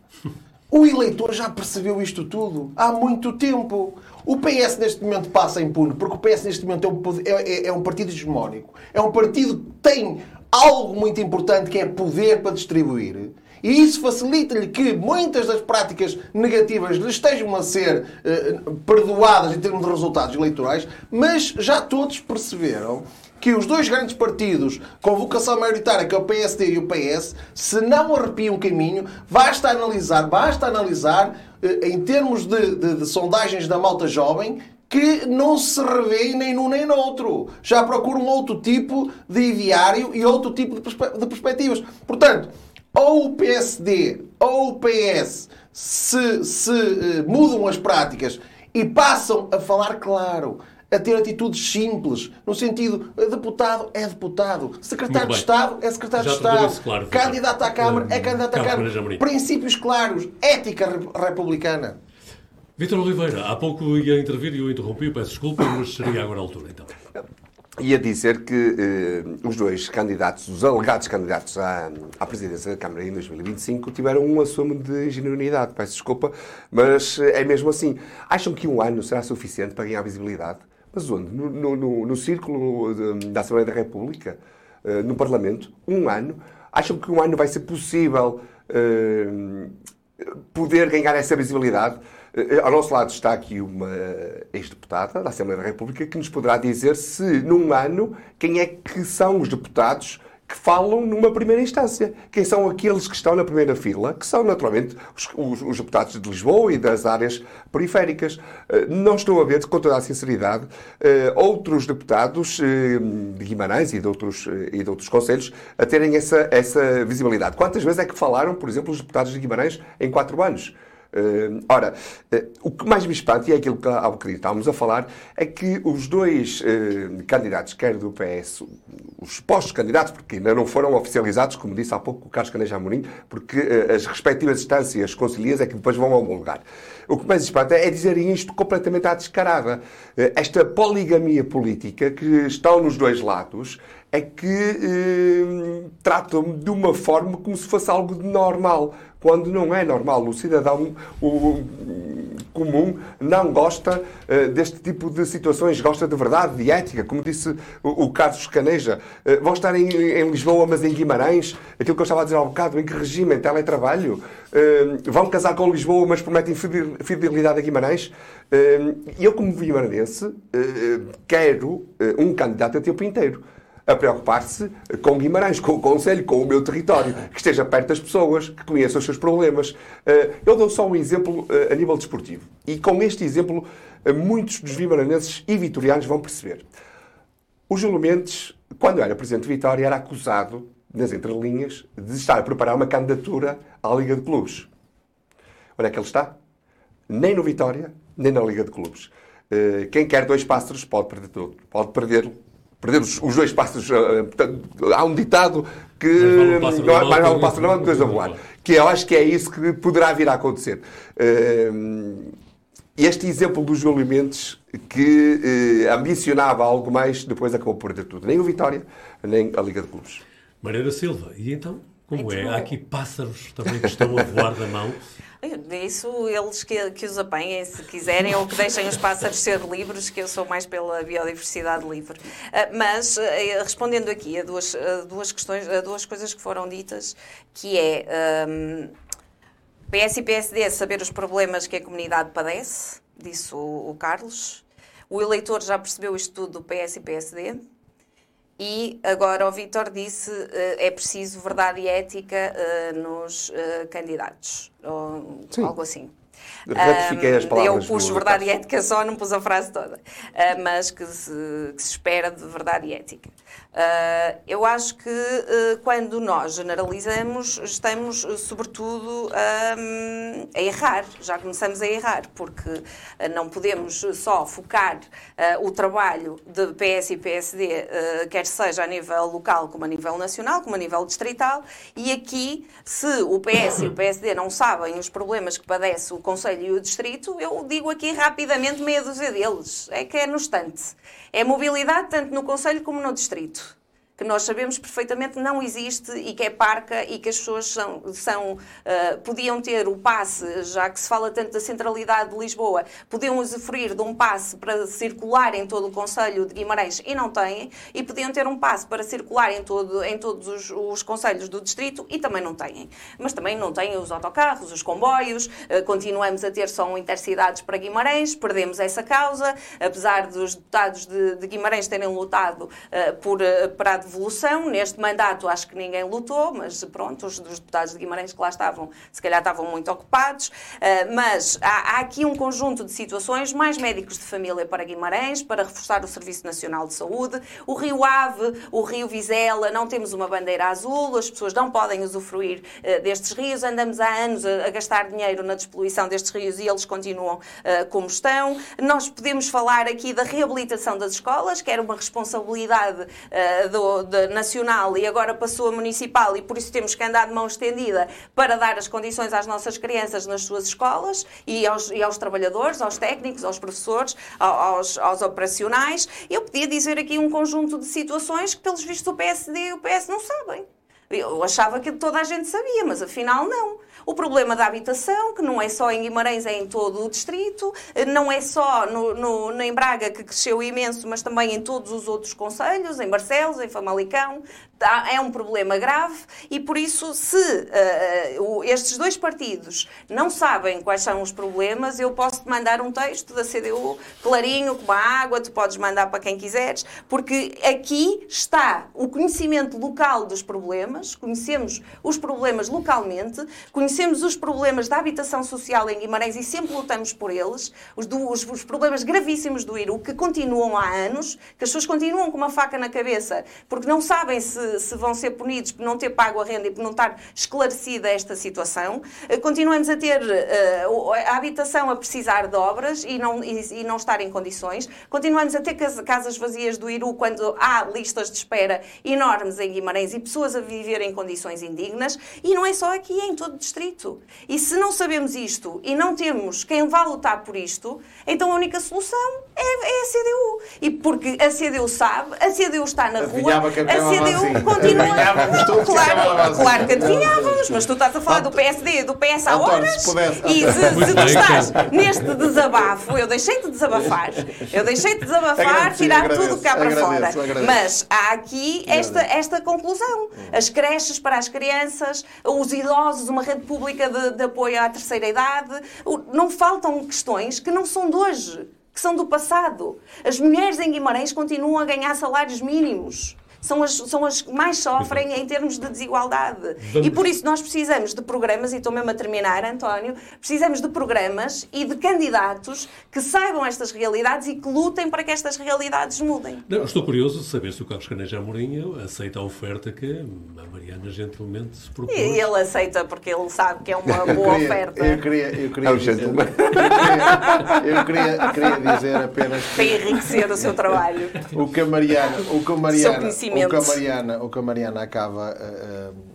O eleitor já percebeu isto tudo há muito tempo. O PS neste momento passa impune, porque o PS neste momento é um, é, é um partido hegemónico. É um partido que tem algo muito importante que é poder para distribuir. E isso facilita-lhe que muitas das práticas negativas lhe estejam a ser eh, perdoadas em termos de resultados eleitorais, mas já todos perceberam que os dois grandes partidos com vocação maioritária, que é o PSD e o PS, se não arrepiam o caminho, basta analisar, basta analisar eh, em termos de, de, de sondagens da malta jovem, que não se revê nem num nem no outro. Já procuram outro tipo de ideário e outro tipo de, perspe de perspectivas. Portanto, ou o PSD ou o PS se, se uh, mudam as práticas e passam a falar claro, a ter atitudes simples, no sentido, deputado é deputado, secretário de Estado é secretário Já de Estado, claro, candidato à Câmara é candidato à Câmara. Princípios claros, ética republicana. Vítor Oliveira, há pouco ia intervir e eu interrompi, peço desculpa, mas seria agora a altura então. Ia dizer que eh, os dois candidatos, os alegados candidatos à, à presidência da Câmara em 2025, tiveram um assumo de ingenuidade. Peço desculpa, mas eh, é mesmo assim. Acham que um ano será suficiente para ganhar visibilidade? Mas onde? No, no, no, no círculo da Assembleia da República? Uh, no Parlamento? Um ano? Acham que um ano vai ser possível uh, poder ganhar essa visibilidade? Ao nosso lado está aqui uma ex-deputada da Assembleia da República que nos poderá dizer se, num ano, quem é que são os deputados que falam numa primeira instância. Quem são aqueles que estão na primeira fila, que são naturalmente os, os, os deputados de Lisboa e das áreas periféricas. Eh, não estou a ver, com toda a sinceridade, eh, outros deputados eh, de Guimarães e de outros, e de outros conselhos a terem essa, essa visibilidade. Quantas vezes é que falaram, por exemplo, os deputados de Guimarães em quatro anos? Uh, ora, uh, o que mais me espanta, e é aquilo que há bocadinho estávamos a falar, é que os dois uh, candidatos, quer do PS, os postos candidatos, porque ainda não foram oficializados, como disse há pouco o Carlos Caneja Amorim, porque as respectivas instâncias concilias é que depois vão homologar. O que mais espanta é dizerem isto completamente à descarada. Esta poligamia política que estão nos dois lados é que eh, tratam de uma forma como se fosse algo de normal, quando não é normal. O cidadão o, comum não gosta eh, deste tipo de situações, gosta de verdade, de ética, como disse o, o Carlos Caneja. Eh, vão estar em, em, Lisboa, mas em Guimarães, aquilo que eu estava a dizer há um bocado, em que regime, em teletrabalho. Eh, vão casar com Lisboa, mas prometem fidelidade a Guimarães. Eh, eu, como guimaranense, eh, quero um candidato a tempo inteiro a preocupar-se com Guimarães, com o Conselho, com o meu território, que esteja perto das pessoas, que conheça os seus problemas. Eh, eu dou só um exemplo eh, a nível desportivo. E com este exemplo, eh, muitos dos vimaranenses e vitorianos vão perceber. O Júlio Mendes, quando era Presidente de Vitória, era acusado, nas entrelinhas, de estar a preparar uma candidatura à Liga de Clubes. Onde é que ele está? Nem no Vitória, nem na Liga de Clubes. Quem quer dois pássaros pode perder tudo. Pode perder perder os, dois passos. Uh, há um ditado que mais vale um pássaro na mão do que dois a voar. Que eu acho que é isso que poderá vir a acontecer. Uh, este exemplo dos Júlio Mendes, que uh, ambicionava algo mais, depois acabou por perder tudo. Nem o Vitória, nem a Liga de Clubes. Maria Silva, e então? Como é? Há aqui pássaros também que estão a voar da mão. Isso eles que, que os apanhem se quiserem ou que deixem os pássaros ser livres, que eu sou mais pela biodiversidade livre. Ah, mas, ah, respondendo aqui a duas, a duas questões, a duas coisas que foram ditas, que é um, PS e PSD saber os problemas que a comunidade padece, disse o, o Carlos. O eleitor já percebeu isto tudo do PS e PSD. E agora o Vítor disse uh, é preciso verdade e ética uh, nos uh, candidatos, ou Sim. algo assim. Ratifiquei as palavras. Eu pus verdade e ética só, não pus a frase toda. mas que se, que se espera de verdade e ética. Uh, eu acho que uh, quando nós generalizamos, estamos uh, sobretudo a errar, já começamos a errar, porque não podemos só focar o trabalho de PS e PSD, quer seja a nível local como a nível nacional, como a nível distrital, e aqui, se o PS e o PSD não sabem os problemas que padece o Conselho e o Distrito, eu digo aqui rapidamente meia dúzia deles, é que é no instante. É mobilidade tanto no Conselho como no Distrito que nós sabemos perfeitamente não existe e que é parca e que as pessoas são, são uh, podiam ter o passe, já que se fala tanto da centralidade de Lisboa, podiam usufruir de um passe para circular em todo o Conselho de Guimarães e não têm, e podiam ter um passe para circular em, todo, em todos os, os Conselhos do Distrito e também não têm. Mas também não têm os autocarros, os comboios, uh, continuamos a ter só um intercidades para Guimarães, perdemos essa causa, apesar dos deputados de, de Guimarães terem lutado uh, por, para a devolução. Neste mandato acho que ninguém lutou, mas pronto, os, os deputados de Guimarães que lá estavam, se calhar estavam muito ocupados. Uh, mas há, há, aqui um conjunto de situações, mais médicos de família para Guimarães, para reforçar o Serviço Nacional de Saúde, o Rio Ave, o Rio Vizela, não temos uma bandeira azul, as pessoas não podem usufruir uh, destes rios, andamos há anos a, a, gastar dinheiro na despoluição destes rios e eles continuam uh, como estão. Nós podemos falar aqui da reabilitação das escolas, que era uma responsabilidade do, de, nacional e agora passou a municipal e por isso temos que andar de mão estendida para dar as condições às nossas crianças nas suas escolas e aos, e aos trabalhadores, aos técnicos, aos professores, aos, aos operacionais. Eu podia dizer aqui um conjunto de situações que, pelos vistos, o PSD e o PS não sabem. Eu achava que toda a gente sabia, mas afinal não. O problema da habitação, que não é só em Guimarães, é em todo o distrito, não é só no, no, em Braga, que cresceu imenso, mas também em todos os outros conselhos, em Barcelos, em Famalicão, é um problema grave e por isso, se uh, estes dois partidos não sabem quais são os problemas, eu posso te mandar um texto da CDU, clarinho, como a água, tu podes mandar para quem quiseres, porque aqui está o conhecimento local dos problemas, conhecemos os problemas localmente, conhecemos os problemas da habitação social em Guimarães e sempre lutamos por eles, os, do, os, os problemas gravíssimos do IRU, que continuam há anos, que as pessoas continuam com uma faca na cabeça, porque não sabem se, se vão ser punidos por não ter pago a renda e por não estar esclarecida esta situação. Uh, continuamos a ter uh, a habitação a precisar de obras e não, e, e não estar em condições. Continuamos a ter casas vazias do IRU quando há listas de espera enormes em Guimarães e pessoas a viver em condições indignas. E não é só aqui, é em todo o distrito. E se não sabemos isto e não temos quem vá lutar por isto, então a única solução é, é a CDU. E porque a CDU sabe, a CDU está na rua, a CDU continua. Não, claro, claro que adivinhávamos, mas tu estás a falar do PSD, do PS há horas. E se, se tu estás neste desabafo, eu deixei de desabafar. Eu deixei de desabafar, tirar tudo cá para fora. Mas há aqui esta, esta conclusão. As creches para as crianças, os idosos, uma rede pública de, de apoio à terceira idade. Não faltam questões que não são de hoje, que são do passado. As mulheres em Guimarães continuam a ganhar salários mínimos são as, são as que mais sofrem em termos de desigualdade. Vamos. E por isso nós precisamos de programas, e estou mesmo a terminar, António, precisamos de programas e de candidatos que saibam estas realidades e que lutem para que estas realidades mudem. Não, estou curioso de saber se o Carlos Caneja Amorim aceita a oferta que a Mariana gentilmente se propôs. E ele aceita porque ele sabe que é uma boa queria, oferta. Eu queria, eu queria, é um dizer, eu queria, queria dizer apenas que, para enriquecer o seu trabalho. O que a Mariana, o que a Mariana, o que a Mariana, o que a Mariana acaba, uh,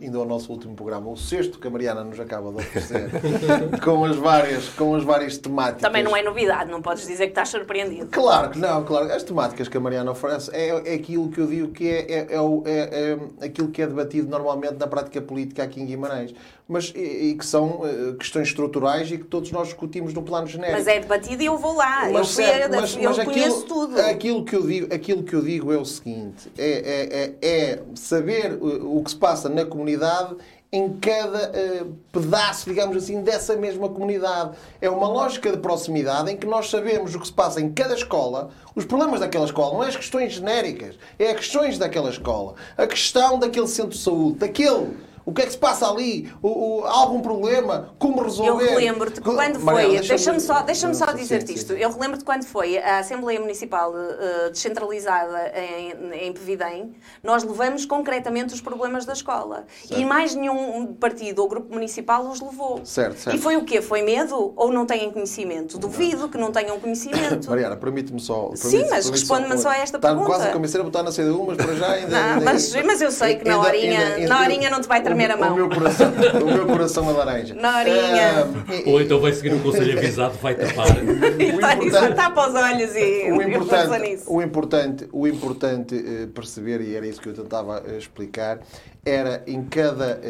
indo ao nosso último programa, o sexto que a Mariana nos acaba de oferecer, com as várias, com as várias temáticas. Também não é novidade, não podes dizer que estás surpreendido. Claro que não, claro. As temáticas que a Mariana oferece é, é aquilo que eu digo que é, é, é, é, é aquilo que é debatido normalmente na prática política aqui em Guimarães mas e, e que são uh, questões estruturais e que todos nós discutimos no plano genérico. Mas é debatido e eu vou lá, mas, eu, certo, mas, eu mas conheço aquilo, tudo. Aquilo que, eu digo, aquilo que eu digo é o seguinte, é, é, é, é saber o, o que se passa na comunidade em cada uh, pedaço, digamos assim, dessa mesma comunidade. É uma lógica de proximidade em que nós sabemos o que se passa em cada escola, os problemas daquela escola, não é as questões genéricas, é as questões daquela escola, a questão daquele centro de saúde, daquele o que é que se passa ali? O, o, há algum problema? Como resolver? Eu relembro-te quando foi. Deixa-me só, deixa só dizer-te isto. Eu relembro-te quando foi a Assembleia Municipal uh, descentralizada em, em Pevidém, nós levamos concretamente os problemas da escola. Certo. E mais nenhum partido ou grupo municipal os levou. Certo, certo. E foi o quê? Foi medo ou não têm conhecimento? Duvido que não tenham conhecimento. Mariana, permite-me só. Permite Sim, mas responde-me só, a esta está pergunta. Está quase a convencer a botar na CDU, mas para já ainda. Não, ainda, mas, mas eu sei que na horinha, na horinha não te vai tremer a mão. O meu coração, o meu coração é laranja. Na horinha. Uh, Ou então vai seguir um conselho avisado, vai tapar. Tapa os olhos e o importante, o importante, o importante uh, perceber, e era isso que eu tentava uh, explicar, era em cada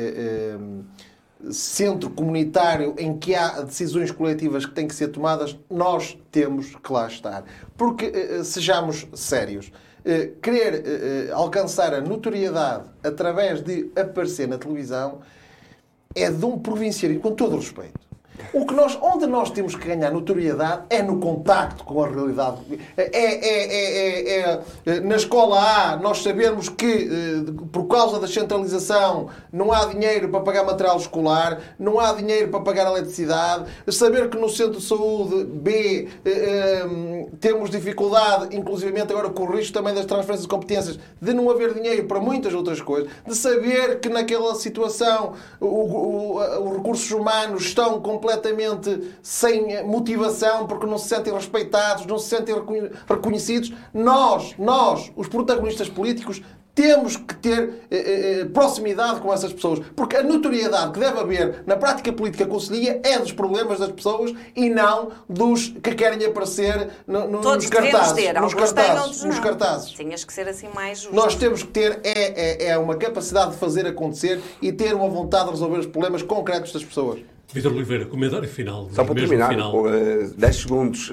centro comunitário em que há decisões coletivas que têm que ser tomadas, nós temos que lá estar. Porque, sejamos sérios, eh, querer eh, eh, alcançar a notoriedade através de aparecer na televisão é de um provincialismo, com todo o respeito. O que nós, onde nós temos que ganhar notoriedade é no contacto com a realidade. É, é, é, é, na escola A, nós sabemos que, por causa da centralização, não há dinheiro para pagar material escolar, não há dinheiro para pagar eletricidade. Saber que no centro de saúde B temos dificuldade, inclusivamente agora com o risco também das transferências de competências, de não haver dinheiro para muitas outras coisas. De saber que naquela situação os recursos humanos estão completamente completamente sem motivação, porque não se sentem respeitados, não se sentem reconhecidos. Nós, nós, os protagonistas políticos, temos que ter eh, eh, eh, proximidade com essas pessoas. Porque a notoriedade que deve haver na prática política conselhia é dos problemas das pessoas e não dos que querem aparecer no, no, Todos nos cartazes. Ter. Nos cartazes, nos cartazes. Tinhas que ser assim mais justo. Nós temos que ter é, é, é uma capacidade de fazer acontecer e ter uma vontade de resolver os problemas concretos das pessoas. Vitor Oliveira, comentário final. Só para terminar, final. 10 segundos.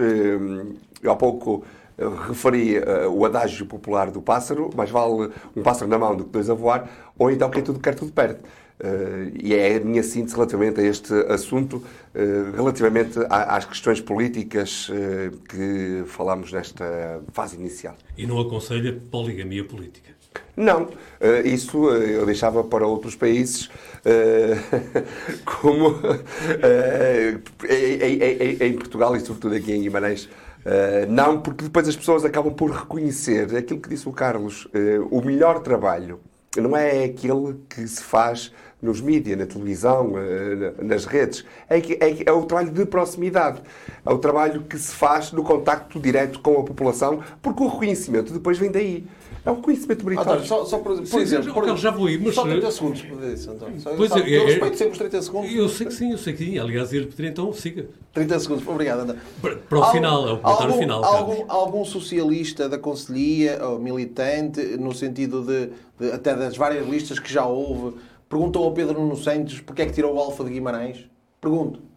Eu há pouco eh, referi uh, o adágio popular do pássaro, mais vale um pássaro na mão do que dois a voar, ou então quem tudo quer, tudo perde. Uh, e é a minha síntese relativamente a este assunto, uh, relativamente a, às questões políticas que falamos nesta fase inicial. E não aconselha poligamia política? Não. Uh, isso uh, eu deixava para outros países, uh, como em, em, Portugal e sobretudo aqui em Guimarães. não, porque depois as pessoas acabam por reconhecer aquilo que disse o Carlos. o melhor trabalho não é aquele que se faz nos mídias, na televisão, nas redes. É, é, é, o trabalho de proximidade. É o trabalho que se faz no contacto direto com a população, porque o reconhecimento depois vem daí. É um conhecimento meritório. António, só, só por, por sim, exemplo, por, já vou ir, mas... Só 30 segundos por isso, António. Só, pois sabe, é, eu é, respeito sempre os 30 segundos. Eu sei que sim, eu sei que sim. Aliás, ele pedir então, siga. 30 segundos, obrigado, António. Para, para o algum, final, é o comentário algum, final. Algum, algum, socialista da Conselhia, ou militante, no sentido de, de, até das várias listas que já houve, perguntou ao Pedro Nuno Santos porque é que tirou o Alfa de Guimarães? Pergunto.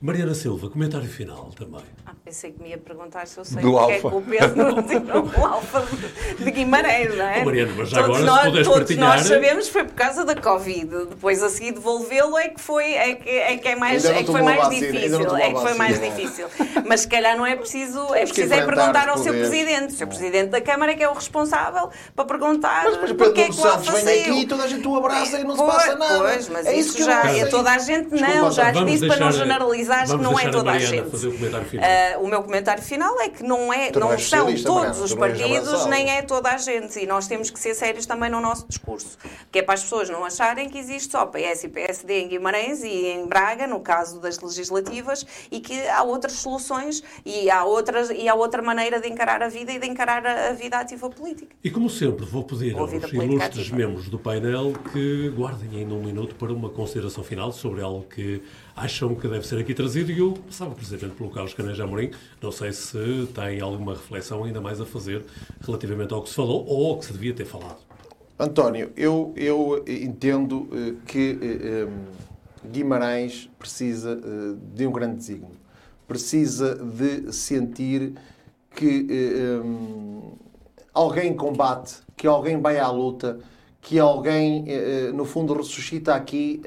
Mariana Silva, comentário final também. Ah, pensei que me ia perguntar se eu sei Do porque é que o Pedro não o Alfa de Guimarães, não é? Oh, Mariana, mas já todos agora nós, se puderes todos partilhar... nós sabemos que foi por causa da Covid. Depois a seguir devolvê-lo é que foi, é que, é que é mais, é que foi mais vacina, difícil. É que foi mais difícil. Mas se calhar não é preciso, é preciso é perguntar ao seu Presidente. O seu Presidente da Câmara é que é o responsável para perguntar mas porque é que o Alfa saiu. vem aqui e toda a gente o abraça e não se passa nada. Pois, mas é isso já é toda a gente não. Já lhe disse para não generalizar que não é toda a, a gente. Fazer o, comentário final. Uh, o meu comentário final é que não, é, não é são todos os partidos, nem é toda a gente. E nós temos que ser sérios também no nosso discurso. Que é para as pessoas não acharem que existe só PS e PSD em Guimarães e em Braga, no caso das legislativas, e que há outras soluções e há, outras, e há outra maneira de encarar a vida e de encarar a, a vida ativa política. E como sempre, vou pedir aos ilustres ativa. membros do painel que guardem ainda um minuto para uma consideração final sobre algo que acham que deve ser aqui trazido e eu passava precisamente pelo Carlos Caneja Amorim. Não sei se tem alguma reflexão ainda mais a fazer relativamente ao que se falou ou ao que se devia ter falado. António, eu, eu entendo uh, que eh, Guimarães precisa de um grande desígnio. Precisa de sentir que alguém combate, que alguém vai à luta, que alguém, no fundo, ressuscita aqui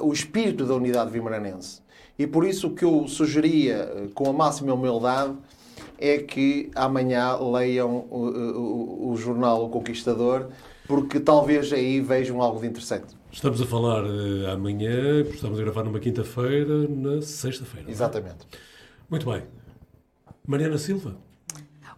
o espírito da unidade vimaranense. E por isso o que eu sugeria, eh, com a máxima humildade, é que amanhã leiam o, o, o, jornal O Conquistador, porque talvez aí vejam algo de interessante. Estamos a falar uh, amanhã, estamos a gravar numa quinta-feira, na sexta-feira. É? Exatamente. É? Muito bem. Mariana Silva.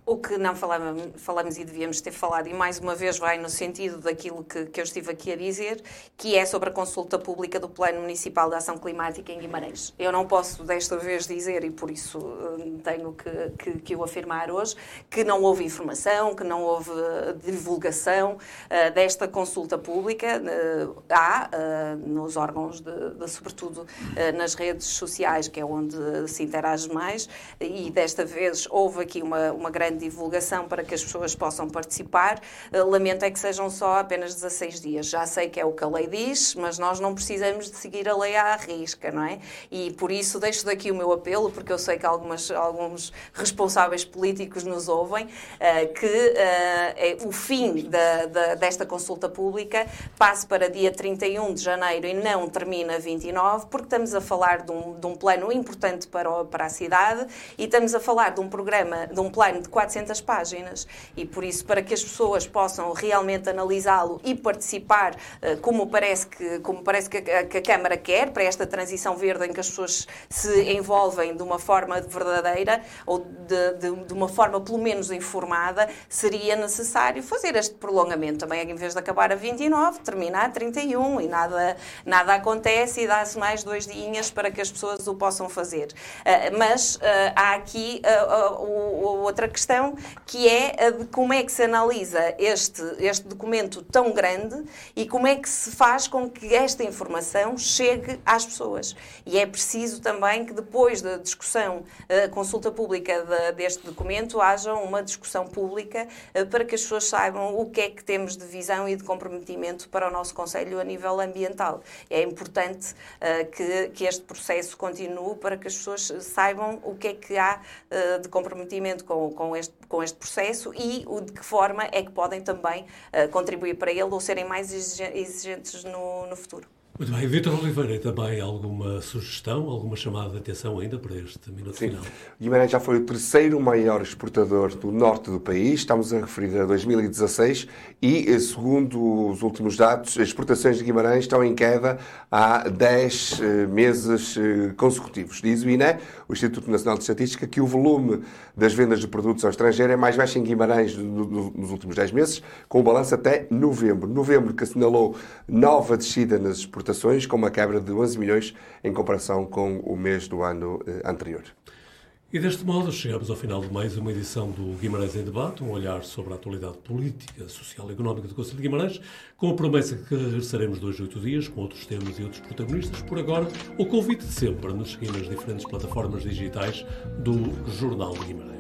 O que não falamos, falamos e devíamos ter falado, e mais uma vez vai no sentido daquilo que, que eu estive aqui a dizer, que é sobre a consulta pública do Plano Municipal de Ação Climática em Guimarães. Eu não posso desta vez dizer, e por isso hum, tenho que, que, que o afirmar hoje, que não houve informação, que não houve divulgação uh, desta consulta pública. Uh, há uh, nos órgãos, de, de sobretudo nas redes sociais, que é onde se interage mais, e desta vez houve aqui uma, uma grande divulgação para que as pessoas possam participar. Eh, lamento é que sejam só apenas 16 dias. Já sei que é o que a lei diz, mas nós não precisamos de seguir a lei à risca, não é? E por isso deixo daqui o meu apelo, porque eu sei que algumas, alguns responsáveis políticos nos ouvem, eh, que eh, é o fim da, da, desta consulta pública passe para dia 31 de janeiro e não termina 29, porque estamos a falar de um, de um plano importante para, para a cidade e estamos a falar de um programa, de um plano de 4 400 páginas. E por isso para que as pessoas possam realmente analisá-lo e participar eh, como parece que como parece que a, que a, Câmara quer para esta transição verde em que as pessoas se envolvem de uma forma verdadeira ou de, de, de uma forma pelo menos informada seria necessário fazer este prolongamento. Também em vez de acabar a 29 terminar a 31 e nada nada acontece e dá-se mais dois dias para que as pessoas o possam fazer. Uh, mas uh, há aqui outra questão questão, que é a de como é que se analisa este, este documento tão grande e como é que se faz com que esta informação chegue às pessoas. E é preciso também que depois da discussão, a consulta pública de, deste documento, haja uma discussão pública eh, para que as pessoas saibam o que é que temos de visão e de comprometimento para o nosso Conselho a nível ambiental. É importante uh, que, que este processo continue para que as pessoas saibam o que é que há de comprometimento com, com este este, com este processo e o de que forma é que podem também uh, contribuir para ele ou serem mais exigentes no, no futuro. Muito bem, Vitor Oliveira, também alguma sugestão, alguma chamada de atenção ainda para este minuto Sim. final? Guimarães já foi o terceiro maior exportador do norte do país, estamos a referir a 2016, e eh, segundo os últimos dados, as exportações de Guimarães estão em queda há 10 eh, meses eh, consecutivos. Diz o INE, o Instituto Nacional de Estatística, que o volume das vendas de produtos ao estrangeiro é mais baixo em Guimarães no- no- nos últimos 10 meses, com o balanço até novembro. Novembro que assinalou nova descida nas exportações, com uma quebra de 11 milhões em comparação com o mês do ano eh, anterior. E deste modo chegamos ao final de mais uma edição do Guimarães em Debate, um olhar sobre a atualidade política, social e económica do Conselho de Guimarães, com a promessa que regressaremos dois a oito dias com outros temas e outros protagonistas. Por agora, o convite de sempre a nos seguir nas diferentes plataformas digitais do Jornal de Guimarães.